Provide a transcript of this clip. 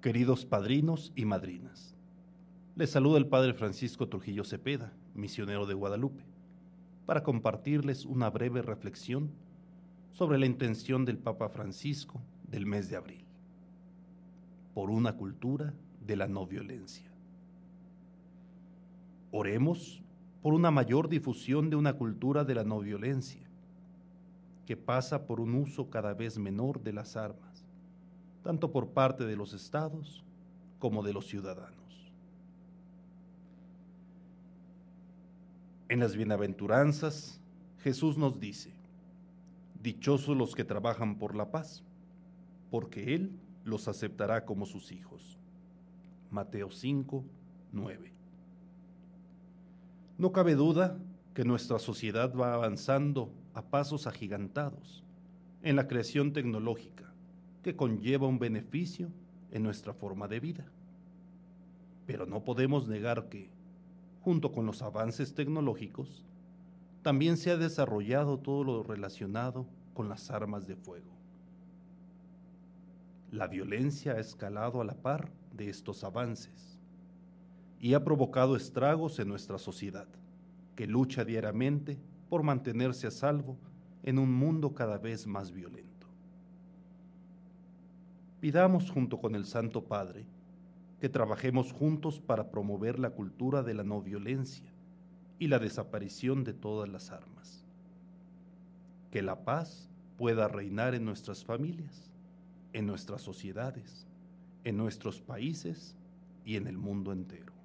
Queridos padrinos y madrinas, les saluda el Padre Francisco Trujillo Cepeda, misionero de Guadalupe, para compartirles una breve reflexión sobre la intención del Papa Francisco del mes de abril, por una cultura de la no violencia. Oremos por una mayor difusión de una cultura de la no violencia, que pasa por un uso cada vez menor de las armas tanto por parte de los estados como de los ciudadanos. En las bienaventuranzas, Jesús nos dice, Dichosos los que trabajan por la paz, porque Él los aceptará como sus hijos. Mateo 5, 9. No cabe duda que nuestra sociedad va avanzando a pasos agigantados en la creación tecnológica que conlleva un beneficio en nuestra forma de vida. Pero no podemos negar que, junto con los avances tecnológicos, también se ha desarrollado todo lo relacionado con las armas de fuego. La violencia ha escalado a la par de estos avances y ha provocado estragos en nuestra sociedad, que lucha diariamente por mantenerse a salvo en un mundo cada vez más violento. Pidamos junto con el Santo Padre que trabajemos juntos para promover la cultura de la no violencia y la desaparición de todas las armas. Que la paz pueda reinar en nuestras familias, en nuestras sociedades, en nuestros países y en el mundo entero.